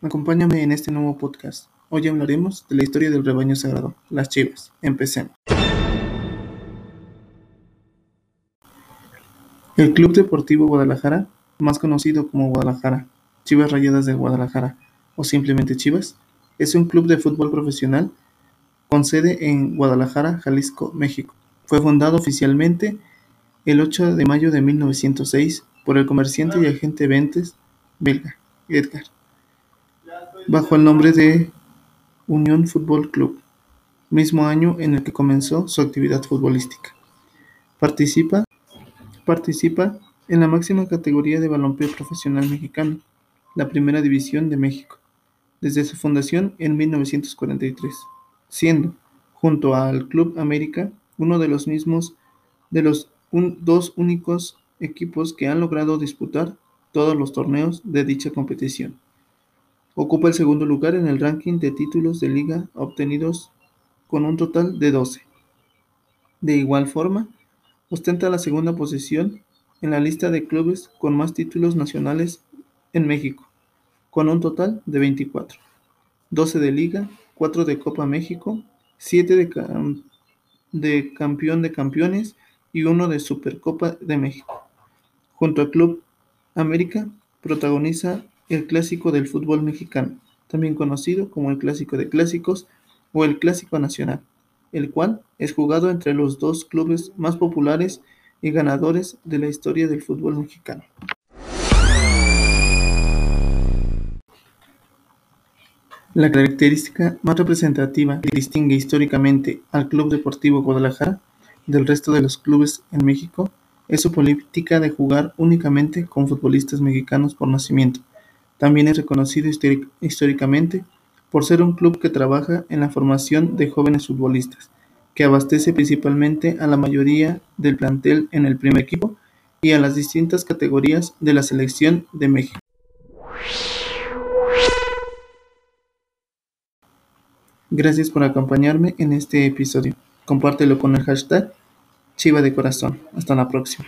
Acompáñame en este nuevo podcast. Hoy hablaremos de la historia del rebaño sagrado, las chivas. Empecemos. El Club Deportivo Guadalajara, más conocido como Guadalajara, Chivas Rayadas de Guadalajara o simplemente Chivas, es un club de fútbol profesional con sede en Guadalajara, Jalisco, México. Fue fundado oficialmente el 8 de mayo de 1906 por el comerciante y agente Ventes belga Edgar, bajo el nombre de Unión Fútbol Club, mismo año en el que comenzó su actividad futbolística. Participa, participa en la máxima categoría de balompié profesional mexicano, la Primera División de México, desde su fundación en 1943, siendo, junto al Club América, uno de los mismos de los dos únicos equipos que han logrado disputar todos los torneos de dicha competición. Ocupa el segundo lugar en el ranking de títulos de liga obtenidos con un total de 12. De igual forma, ostenta la segunda posición en la lista de clubes con más títulos nacionales en México, con un total de 24. 12 de liga, 4 de Copa México, 7 de, de campeón de campeones y 1 de Supercopa de México. Junto al Club América, protagoniza el clásico del fútbol mexicano, también conocido como el clásico de clásicos o el clásico nacional, el cual es jugado entre los dos clubes más populares y ganadores de la historia del fútbol mexicano. La característica más representativa que distingue históricamente al Club Deportivo Guadalajara del resto de los clubes en México es su política de jugar únicamente con futbolistas mexicanos por nacimiento. También es reconocido históricamente por ser un club que trabaja en la formación de jóvenes futbolistas, que abastece principalmente a la mayoría del plantel en el primer equipo y a las distintas categorías de la selección de México. Gracias por acompañarme en este episodio. Compártelo con el hashtag Chiva de Corazón. Hasta la próxima.